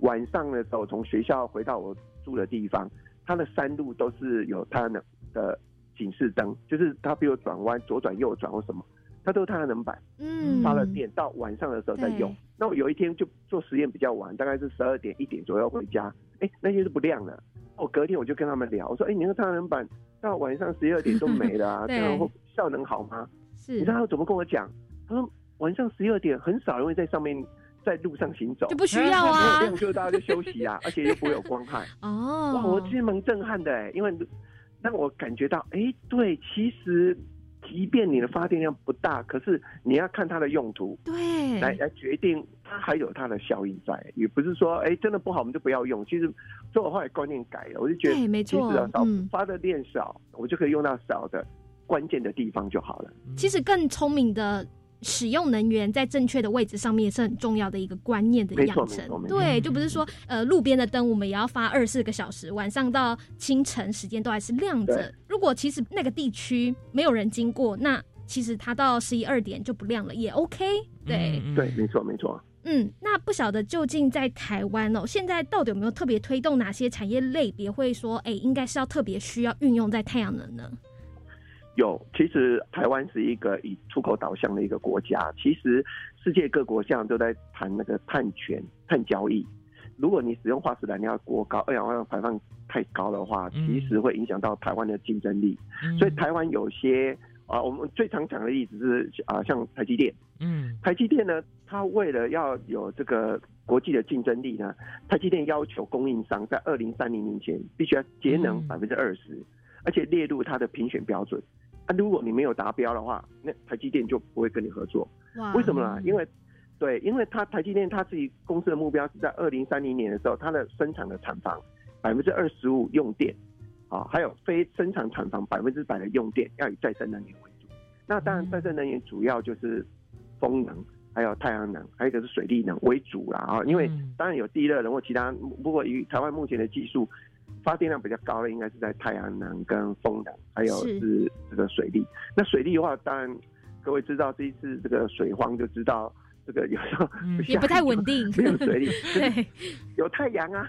晚上的时候从学校回到我住的地方，它的山路都是有太阳能的警示灯，就是它比如转弯左转右转或什么，它都是太阳能板，嗯，发了电到晚上的时候再用。那我有一天就做实验比较晚，大概是十二点一点左右回家，哎，那些是不亮的。我隔天我就跟他们聊，我说：“哎，你那个太阳能板到晚上十二点都没了，这样会效能好吗？”是，你知道他怎么跟我讲？他说：“晚上十二点很少人会在上面在路上行走，就不需要啊，没有亮就大家就休息啊，而且又不会有光害。”哦，哇，我其实蛮震撼的，因为让我感觉到，哎，对，其实。即便你的发电量不大，可是你要看它的用途，对，来来决定它还有它的效益在，也不是说哎真的不好我们就不要用。其实，所以我后来观念改了，我就觉得，没错，少发的电少，我就可以用到少的关键的地方就好了。其实更聪明的。使用能源在正确的位置上面是很重要的一个观念的养成，对，就不是说呃路边的灯我们也要发二十四个小时，晚上到清晨时间都还是亮着。如果其实那个地区没有人经过，那其实它到十一二点就不亮了，也 OK。对对，没错没错。嗯，那不晓得究竟在台湾哦，现在到底有没有特别推动哪些产业类别会说，哎，应该是要特别需要运用在太阳能呢？有，其实台湾是一个以出口导向的一个国家。其实世界各国现在都在谈那个碳权、碳交易。如果你使用化石燃料过高，二氧化碳排放太高的话，其实会影响到台湾的竞争力。所以台湾有些啊，我们最常讲的例子是啊，像台积电。嗯，台积电呢，它为了要有这个国际的竞争力呢，台积电要求供应商在二零三零年前必须要节能百分之二十，而且列入它的评选标准。啊，如果你没有达标的话，那台积电就不会跟你合作。为什么呢？因为，对，因为它台积电它自己公司的目标是在二零三零年的时候，它的生产的厂房百分之二十五用电，啊，还有非生产厂房百分之百的用电要以再生能源为主。那当然，再生能源主要就是风能，还有太阳能，还有一个是水力能为主啦。啊，因为当然有地热能或其他，不过以台湾目前的技术。发电量比较高的应该是在太阳能跟风能，还有是这个水利。那水利的话，当然各位知道这一次这个水荒就知道，这个有时候 也不太稳定，没有水利，对，有太阳啊，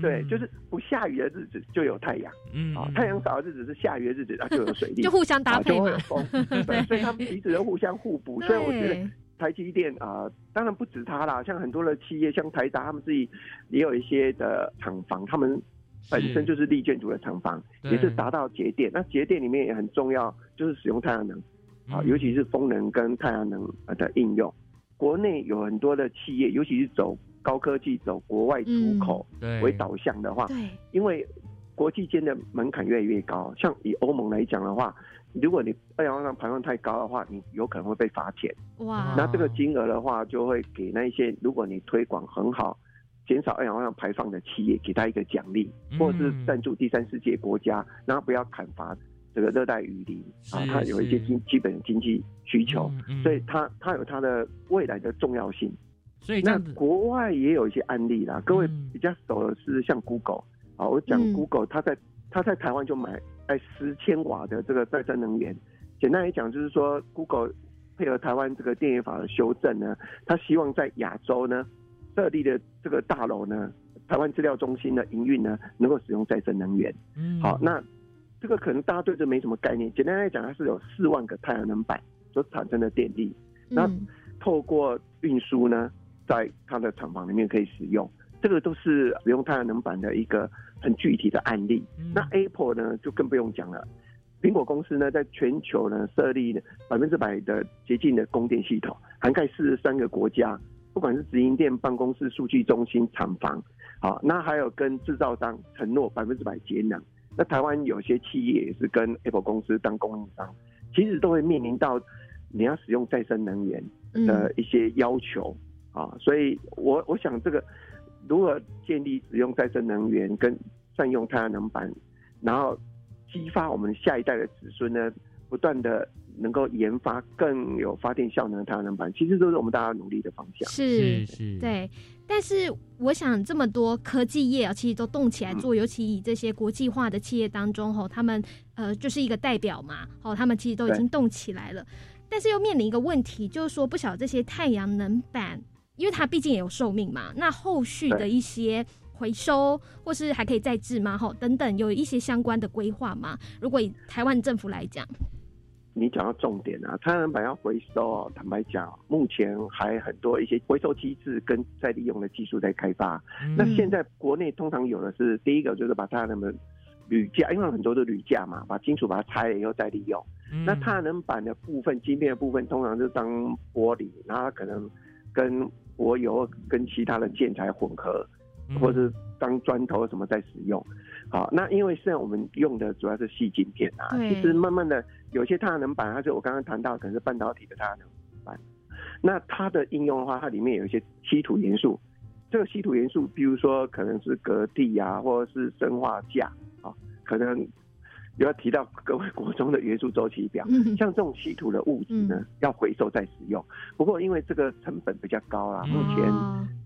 对，就是不下雨的日子就有太阳，嗯，啊，太阳少的日子是下雨的日子，那就有水利，就互相搭配嘛，对，所以他们彼此都互相互补。所以我觉得台积电啊，当然不止它啦，像很多的企业，像台达他们自己也有一些的厂房，他们。本身就是立建筑的厂房，也是达到节电。那节电里面也很重要，就是使用太阳能啊，尤其是风能跟太阳能的应用。国内有很多的企业，尤其是走高科技、走国外出口为导向的话，因为国际间的门槛越来越高。像以欧盟来讲的话，如果你二氧化碳排放太高的话，你有可能会被罚钱。哇！那这个金额的话，就会给那些如果你推广很好。减少二氧化碳排放的企业，给他一个奖励，或者是赞助第三世界国家，然后不要砍伐这个热带雨林啊，它有一些基基本的经济需求，所以它它有它的未来的重要性。所以那国外也有一些案例啦，各位比较熟的是像 Google 啊，我讲 Google，它在它在台湾就买哎十千瓦的这个再生能源。简单来讲，就是说 Google 配合台湾这个电源法的修正呢，它希望在亚洲呢。设立的这个大楼呢，台湾资料中心的营运呢，能够使用再生能源。嗯，好，那这个可能大家对这没什么概念。简单来讲，它是有四万个太阳能板所产生的电力，那透过运输呢，在它的厂房里面可以使用。这个都是使用太阳能板的一个很具体的案例。那 Apple 呢，就更不用讲了。苹果公司呢，在全球呢设立百分之百的洁净的供电系统，涵盖四十三个国家，不管是直营店、办公室、数据中心、厂房，好，那还有跟制造商承诺百分之百节能。那台湾有些企业也是跟 Apple 公司当供应商，其实都会面临到你要使用再生能源的一些要求啊。所以我我想这个如何建立使用再生能源跟善用太阳能板，然后。激发我们下一代的子孙呢，不断的能够研发更有发电效能的太阳能板，其实都是我们大家努力的方向。是是，对。但是我想，这么多科技业啊，其实都动起来做，尤其以这些国际化的企业当中，吼，他们呃就是一个代表嘛，吼，他们其实都已经动起来了。但是又面临一个问题，就是说，不晓得这些太阳能板，因为它毕竟也有寿命嘛，那后续的一些。回收或是还可以再制吗？哈，等等，有一些相关的规划吗？如果以台湾政府来讲，你讲到重点啊，太阳能板要回收，坦白讲，目前还很多一些回收机制跟再利用的技术在开发。那现在国内通常有的是第一个就是把太阳能铝架，因为很多是铝架嘛，把金属把它拆了以后再利用。那太阳能板的部分晶片的部分，通常就当玻璃，然后可能跟柏油跟其他的建材混合。或是当砖头什么在使用，好，那因为现在我们用的主要是细晶片啊，其实慢慢的有些太阳能板，它是我刚刚谈到可能是半导体的太阳能板，那它的应用的话，它里面有一些稀土元素，这个稀土元素，比如说可能是镉地啊，或者是生化镓啊，可能。要提到各位国中的元素周期表，像这种稀土的物质呢，要回收再使用。不过因为这个成本比较高啊，目前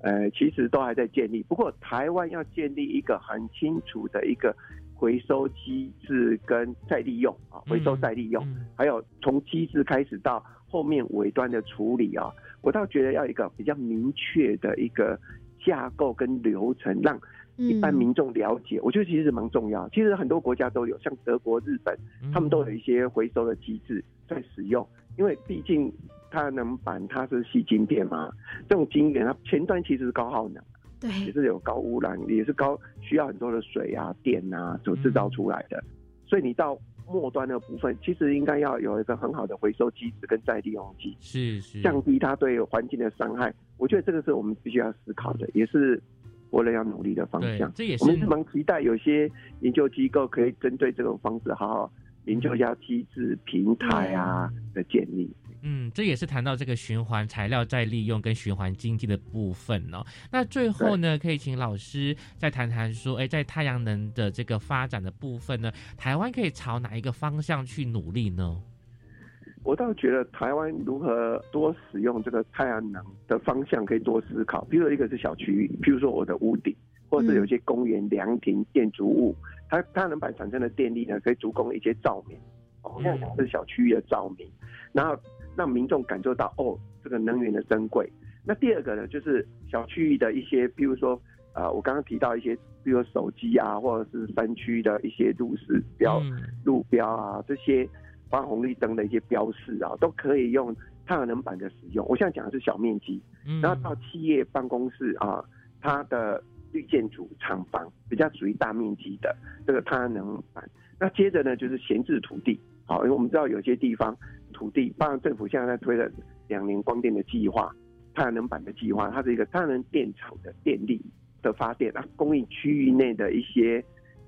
呃其实都还在建立。不过台湾要建立一个很清楚的一个回收机制跟再利用啊，回收再利用，还有从机制开始到后面尾端的处理啊，我倒觉得要一个比较明确的一个架构跟流程，让。一般民众了解，我觉得其实是蛮重要。其实很多国家都有，像德国、日本，他们都有一些回收的机制在使用。因为毕竟太阳能板它是吸晶片嘛，这种晶圆它前端其实是高耗能，对，也是有高污染，也是高需要很多的水啊、电啊所制造出来的。所以你到末端的部分，其实应该要有一个很好的回收机制跟再利用机，是是降低它对环境的伤害。我觉得这个是我们必须要思考的，也是。国人要努力的方向，这也是我们是蛮期待有些研究机构可以针对这种方式好好研究一下机制平台啊的建立。嗯，这也是谈到这个循环材料再利用跟循环经济的部分哦。那最后呢，可以请老师再谈谈说，哎，在太阳能的这个发展的部分呢，台湾可以朝哪一个方向去努力呢？我倒觉得台湾如何多使用这个太阳能的方向可以多思考。比如一个是小区域，譬如说我的屋顶，或者是有些公园、凉亭、建筑物，它太阳能板产生的电力呢，可以足供一些照明。我现在讲是小区域的照明，然后让民众感受到哦，这个能源的珍贵。那第二个呢，就是小区域的一些，譬如说，呃，我刚刚提到一些，比如手机啊，或者是山区的一些路石标、路标啊这些。发红绿灯的一些标示啊，都可以用太阳能板的使用。我现在讲的是小面积，然后到企业办公室啊，它的绿建筑厂房比较属于大面积的这个太阳能板。那接着呢，就是闲置土地，好，因为我们知道有些地方土地，当然政府现在在推了两年光电的计划，太阳能板的计划，它是一个太阳能电厂的电力的发电啊，供应区域内的一些。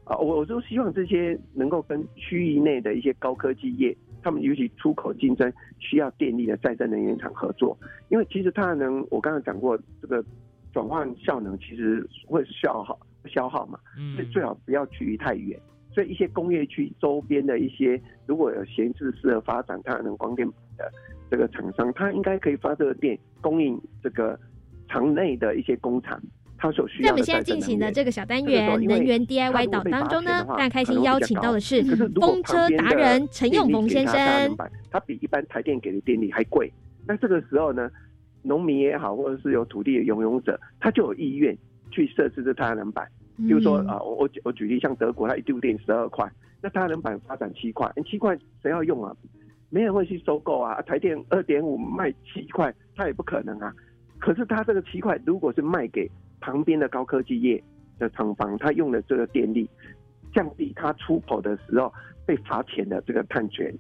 啊，我我都希望这些能够跟区域内的一些高科技业，他们尤其出口竞争需要电力的再生能源厂合作，因为其实太阳能，我刚才讲过，这个转换效能其实会消耗消耗嘛，所以最好不要距离太远。所以一些工业区周边的一些如果有闲置适合发展太阳能光电的这个厂商，它应该可以发这个电供应这个厂内的一些工厂。在我们现在进行的这个小单元能源 DIY 岛当中呢，非常开心邀请到的是风车达人陈永峰先生。他比一般台电给的电力还贵，那这个时候呢，农民也好，或者是有土地的拥有者，他就有意愿去设置这太阳能板。比如说啊，我我我举例，像德国，它一度电十二块，那太阳能板发展七块，七块谁要用啊？没人会去收购啊。台电二点五卖七块，它也不可能啊。可是它这个七块，如果是卖给旁边的高科技业的厂房，它用的这个电力，降低它出口的时候被罚钱的这个碳权，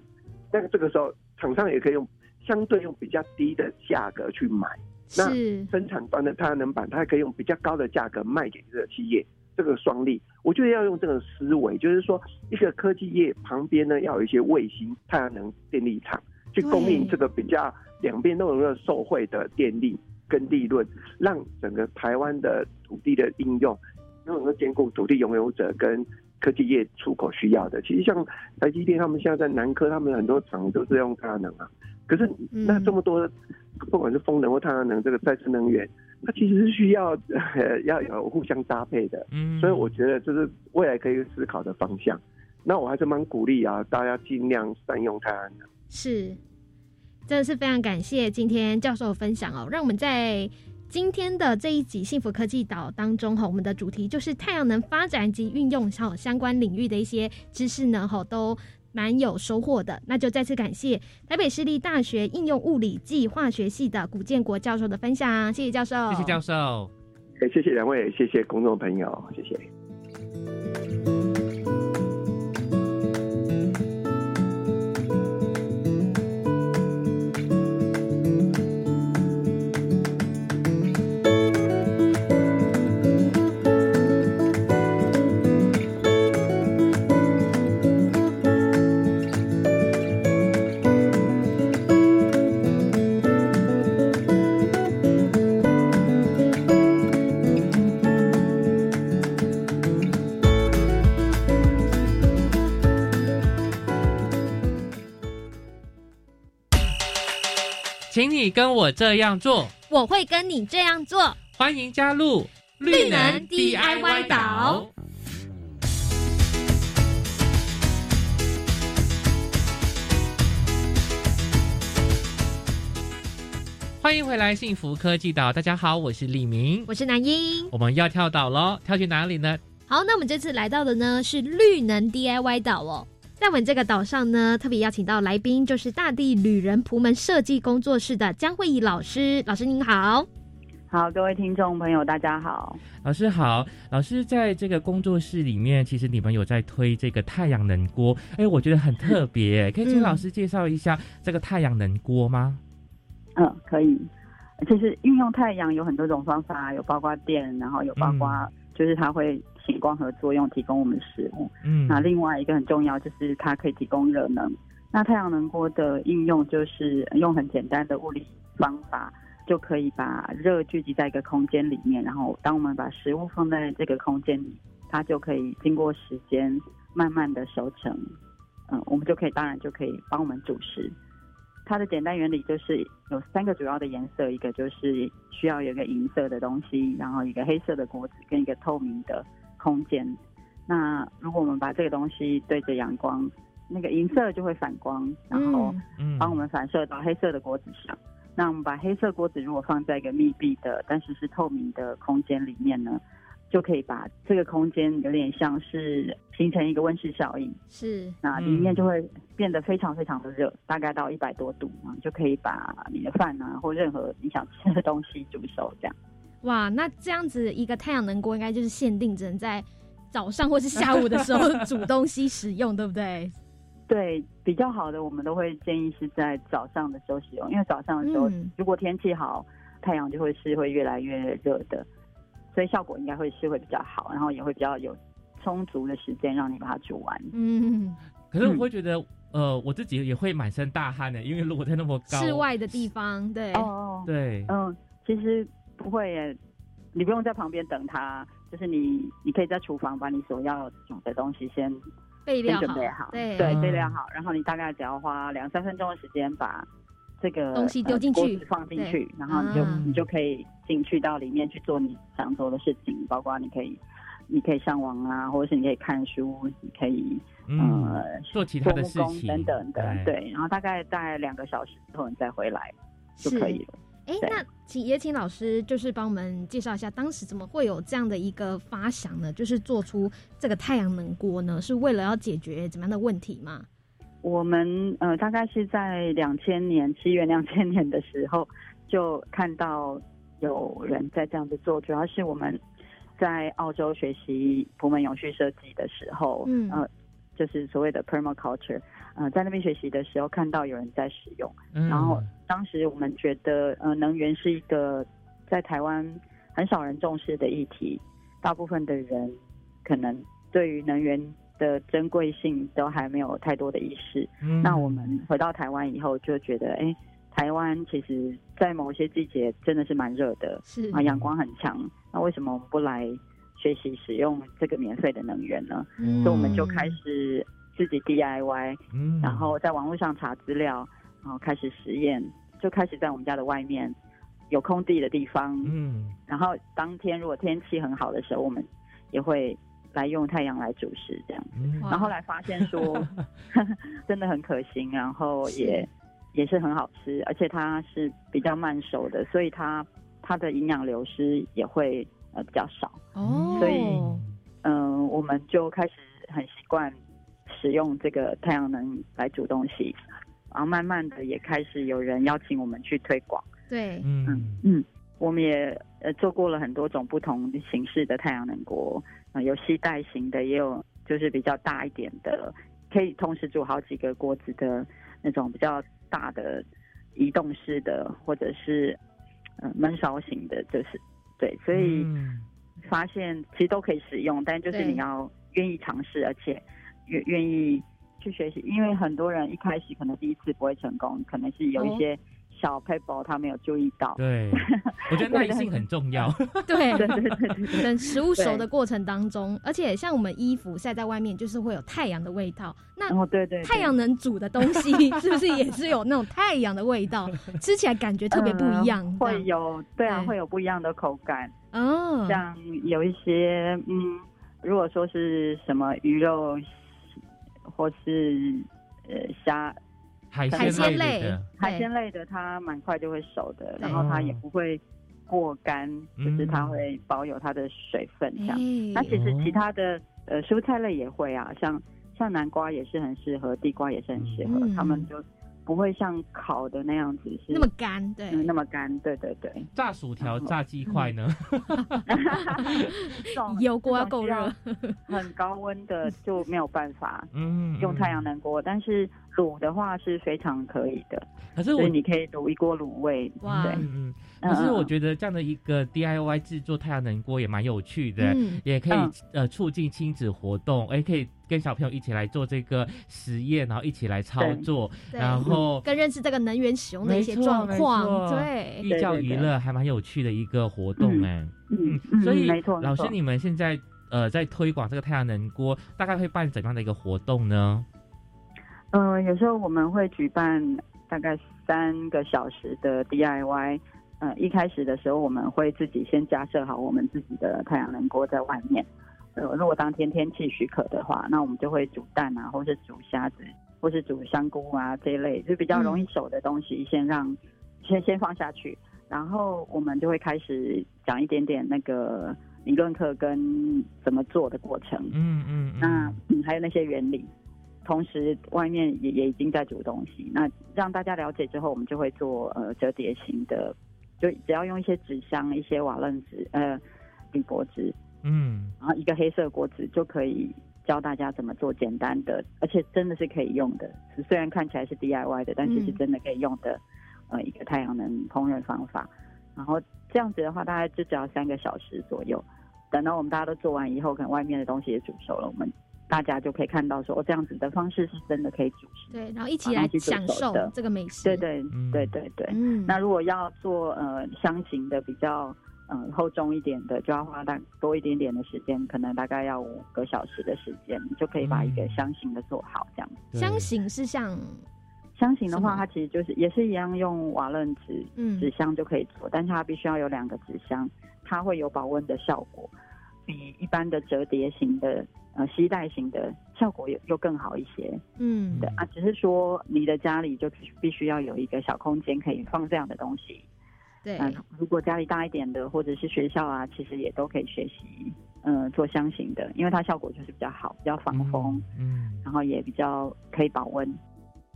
那这个时候厂商也可以用相对用比较低的价格去买。那生产端的太阳能板，它还可以用比较高的价格卖给这个企业。这个双利，我觉得要用这个思维，就是说，一个科技业旁边呢，要有一些卫星太阳能电力厂，去供应这个比较两边都能够受惠的电力跟利润，让整个台湾的土地的应用，能够兼顾土地拥有者跟科技业出口需要的。其实像台积电，他们现在在南科，他们很多厂都是用太阳能啊。可是那这么多，不管是风能或太阳能，这个再生能源。它其实是需要 要有互相搭配的，嗯，所以我觉得这是未来可以思考的方向。那我还是蛮鼓励啊，大家尽量善用太阳能。是，真的是非常感谢今天教授的分享哦，让我们在今天的这一集幸福科技岛当中哈，我们的主题就是太阳能发展及运用哈相关领域的一些知识呢哈都。蛮有收获的，那就再次感谢台北市立大学应用物理暨化学系的古建国教授的分享，谢谢教授，谢谢教授，哎，谢谢两位，谢谢公众朋友，谢谢。请你跟我这样做，我会跟你这样做。欢迎加入绿能 DIY 岛。欢迎回来幸福科技岛，大家好，我是李明，我是南英，我们要跳岛喽，跳去哪里呢？好，那我们这次来到的呢是绿能 DIY 岛哦。在我们这个岛上呢，特别邀请到来宾就是大地旅人仆门设计工作室的江慧仪老师。老师您好，好，各位听众朋友大家好，老师好。老师在这个工作室里面，其实你们有在推这个太阳能锅，哎，我觉得很特别，可以请老师介绍一下这个太阳能锅吗？嗯，可以。就是运用太阳有很多种方法，有包括电，然后有包括就是它会。起光合作用提供我们食物，嗯，那另外一个很重要就是它可以提供热能。那太阳能锅的应用就是用很简单的物理方法，就可以把热聚集在一个空间里面，然后当我们把食物放在这个空间里，它就可以经过时间慢慢的熟成，嗯，我们就可以当然就可以帮我们煮食。它的简单原理就是有三个主要的颜色，一个就是需要有一个银色的东西，然后一个黑色的锅子跟一个透明的。空间，那如果我们把这个东西对着阳光，那个银色就会反光，然后帮我们反射到黑色的锅子上。那我们把黑色锅子如果放在一个密闭的，但是是透明的空间里面呢，就可以把这个空间有点像是形成一个温室效应。是，那里面就会变得非常非常的热，大概到一百多度啊，就可以把你的饭啊或任何你想吃的东西煮熟这样。哇，那这样子一个太阳能锅应该就是限定只能在早上或是下午的时候煮东西使用，对不对？对，比较好的我们都会建议是在早上的时候使用，因为早上的时候如果天气好，太阳就会是会越来越热的，所以效果应该会是会比较好，然后也会比较有充足的时间让你把它煮完。嗯，可是我会觉得，呃，我自己也会满身大汗的，因为如果在那么高室外的地方，对，哦，对，嗯，其实。不会耶，你不用在旁边等他，就是你，你可以在厨房把你所要煮的东西先备料好，对。对，备料好，然后你大概只要花两三分钟的时间把这个东西丢进去，放进去，然后你就你就可以进去到里面去做你想做的事情，包括你可以你可以上网啊，或者是你可以看书，你可以呃做其他的事情等等的，对，然后大概大概两个小时之后你再回来就可以了。哎，那请也请老师就是帮我们介绍一下，当时怎么会有这样的一个发想呢？就是做出这个太阳能锅呢，是为了要解决怎么样的问题吗？我们呃，大概是在两千年七月两千年的时候，就看到有人在这样子做，主要是我们在澳洲学习普门永续设计的时候，嗯，呃，就是所谓的 permaculture。呃，在那边学习的时候，看到有人在使用，然后当时我们觉得，呃，能源是一个在台湾很少人重视的议题，大部分的人可能对于能源的珍贵性都还没有太多的意识。那我们回到台湾以后，就觉得，哎，台湾其实在某些季节真的是蛮热的，是啊，阳光很强。那为什么我们不来学习使用这个免费的能源呢？所以我们就开始。自己 DIY，嗯，然后在网络上查资料，然后开始实验，就开始在我们家的外面有空地的地方，嗯，然后当天如果天气很好的时候，我们也会来用太阳来煮食这样。子，然后后来发现说 真的很可行，然后也也是很好吃，而且它是比较慢熟的，所以它它的营养流失也会呃比较少。哦，所以嗯，我们就开始很习惯。使用这个太阳能来煮东西，然后慢慢的也开始有人邀请我们去推广。对，嗯。嗯，我们也呃做过了很多种不同形式的太阳能锅，啊，有吸带型的，也有就是比较大一点的，可以同时煮好几个锅子的那种比较大的移动式的，或者是呃焖烧型的，就是。对，所以发现其实都可以使用，但就是你要愿意尝试，而且。愿愿意去学习，因为很多人一开始可能第一次不会成功，可能是有一些小 paper 他没有注意到。对，我觉得耐性很重要。对对对对，等食物熟的过程当中，而且像我们衣服晒在外面，就是会有太阳的味道。那哦对对，太阳能煮的东西 是不是也是有那种太阳的味道？吃起来感觉特别不一样。会有，对啊，会有不一样的口感。哦，像有一些嗯，如果说是什么鱼肉。或是呃虾。海鲜类的。海鲜类的，它蛮快就会熟的，然后它也不会过干，就是它会保有它的水分这样。那其实其他的呃蔬菜类也会啊，像像南瓜也是很适合，地瓜也是很适合，他们就。不会像烤的那样子是那么干，对，那么干，对对对。炸薯条、炸鸡块呢？油锅要够热，很高温的就没有办法。嗯，用太阳能锅，但是卤的话是非常可以的。可是我你可以卤一锅卤味，对。嗯嗯，可是我觉得这样的一个 DIY 制作太阳能锅也蛮有趣的，也可以呃促进亲子活动，也可以。跟小朋友一起来做这个实验，然后一起来操作，然后 更认识这个能源使用的一些状况，对，寓教于乐，还蛮有趣的一个活动哎。嗯，所以老师，你们现在呃在推广这个太阳能锅，大概会办怎样的一个活动呢？呃，有时候我们会举办大概三个小时的 DIY。呃，一开始的时候我们会自己先架设好我们自己的太阳能锅在外面。呃，如果当天天气许可的话，那我们就会煮蛋啊，或是煮虾子，或是煮香菇啊这一类，就比较容易熟的东西，先让先先放下去，然后我们就会开始讲一点点那个理论课跟怎么做的过程。嗯嗯。那还有那些原理，同时外面也也已经在煮东西，那让大家了解之后，我们就会做呃折叠型的，就只要用一些纸箱、一些瓦楞纸、呃铝箔纸。嗯，然后一个黑色锅子就可以教大家怎么做简单的，而且真的是可以用的。虽然看起来是 DIY 的，但其实真的可以用的，呃，一个太阳能烹饪方法。然后这样子的话，大概就只要三个小时左右。等到我们大家都做完以后，可能外面的东西也煮熟了，我们大家就可以看到说，哦，这样子的方式是真的可以煮食。对，然后一起来享受这个美食。对对对对对。嗯。那如果要做呃箱型的比较。嗯，厚重一点的就要花大多一点点的时间，可能大概要五个小时的时间，就可以把一个箱型的做好。这样，箱型是像箱型的话，它其实就是也是一样用瓦楞纸纸箱就可以做，但是它必须要有两个纸箱，它会有保温的效果，比一般的折叠型的呃吸带型的效果又又更好一些。嗯，对啊，只是说你的家里就必须要有一个小空间可以放这样的东西。对，如果家里大一点的，或者是学校啊，其实也都可以学习，嗯，做箱型的，因为它效果就是比较好，比较防风，嗯，然后也比较可以保温。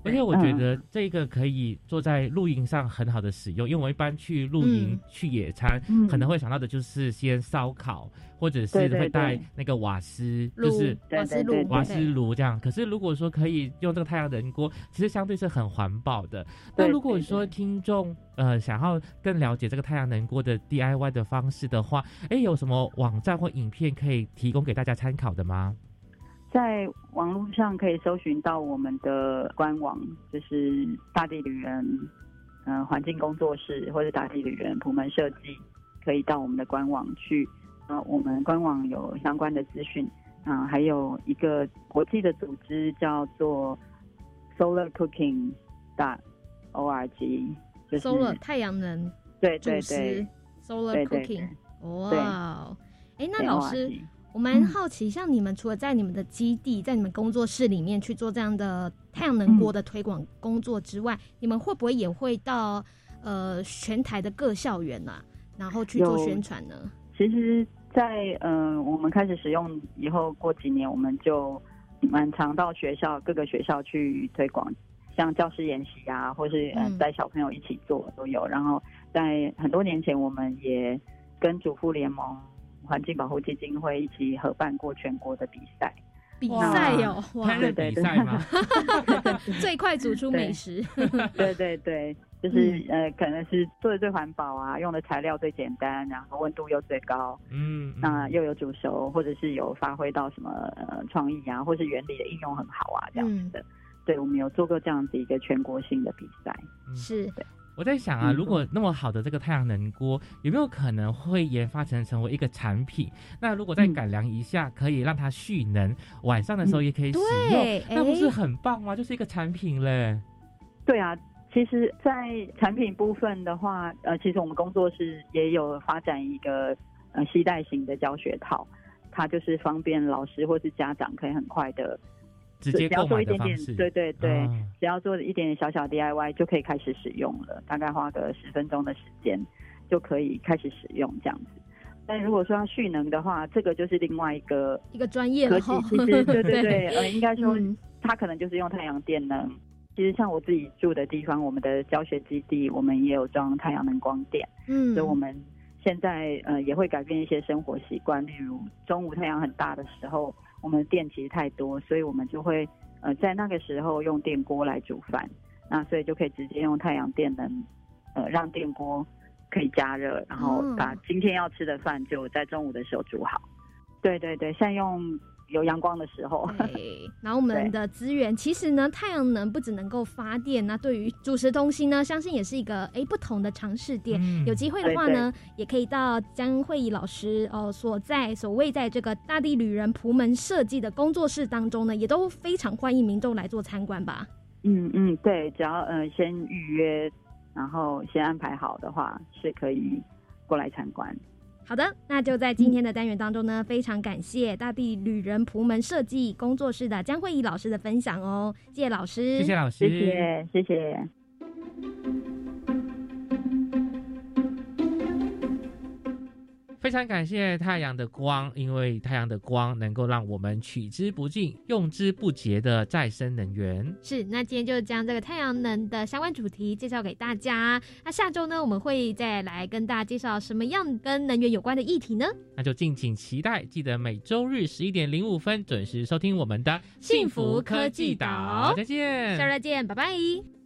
而且我觉得这个可以做在露营上很好的使用，因为我一般去露营去野餐，可能会想到的就是先烧烤，或者是会带那个瓦斯，就是瓦斯炉瓦斯炉这样。可是如果说可以用这个太阳能锅，其实相对是很环保的。那如果说听众呃想要更了解这个太阳能锅的 DIY 的方式的话，哎，有什么网站或影片可以提供给大家参考的吗？在网络上可以搜寻到我们的官网，就是大地旅人，嗯，环境工作室或者大地旅人普门设计，可以到我们的官网去。啊，我们官网有相关的资讯。啊，还有一个国际的组织叫做 Solar Cooking 大 O R G，就是 Solar 太阳能对对对，Solar Cooking，哇，哎，那老师。我蛮好奇，像你们除了在你们的基地、在你们工作室里面去做这样的太阳能锅的推广工作之外，你们会不会也会到呃全台的各校园啊，然后去做宣传呢？其实，在嗯我们开始使用以后，过几年我们就蛮常到学校各个学校去推广，像教师研习啊，或是嗯带小朋友一起做都有。然后在很多年前，我们也跟主妇联盟。环境保护基金会一起合办过全国的比赛，比赛哟，哇，对对对，最快煮出美食，对。对对，就是呃，可能是做的最环保啊，用的材料最简单，然后温度又最高，嗯，那又有煮熟，或者是有发挥到什么呃创意啊，或是原理的应用很好啊，这样子。的，对我们有做过这样子一个全国性的比赛，是。对。我在想啊，如果那么好的这个太阳能锅，有没有可能会研发成成为一个产品？那如果再改良一下，可以让它蓄能，晚上的时候也可以使用，那不是很棒吗？就是一个产品嘞。对啊，其实，在产品部分的话，呃，其实我们工作室也有发展一个呃携带型的教学套，它就是方便老师或是家长可以很快的。直接购买的方式，对对对，只要做一点点小小 DIY 就可以开始使用了，大概花个十分钟的时间就可以开始使用这样子。但如果说要蓄能的话，这个就是另外一个一个专业科技，其实 对对对，呃，应该说它可能就是用太阳电能。其实像我自己住的地方，我们的教学基地，我们也有装太阳能光电，嗯，所以我们现在呃也会改变一些生活习惯，例如中午太阳很大的时候。我们的电其实太多，所以我们就会呃在那个时候用电锅来煮饭，那所以就可以直接用太阳电能呃让电锅可以加热，然后把今天要吃的饭就在中午的时候煮好。对对对，善用。有阳光的时候，然后我们的资源其实呢，太阳能不只能够发电，那对于主食中心呢，相信也是一个哎不同的尝试点。有机会的话呢，也可以到江慧仪老师哦所在所谓在这个大地旅人蒲门设计的工作室当中呢，也都非常欢迎民众来做参观吧。嗯嗯，对，只要呃先预约，然后先安排好的话，是可以过来参观。好的，那就在今天的单元当中呢，非常感谢大地旅人蒲门设计工作室的江慧仪老师的分享哦，谢谢老师，谢谢老师，谢谢，谢谢。非常感谢太阳的光，因为太阳的光能够让我们取之不尽、用之不竭的再生能源。是，那今天就将这个太阳能的相关主题介绍给大家。那下周呢，我们会再来跟大家介绍什么样跟能源有关的议题呢？那就敬请期待，记得每周日十一点零五分准时收听我们的幸福科技岛。再见，下周再见，拜拜。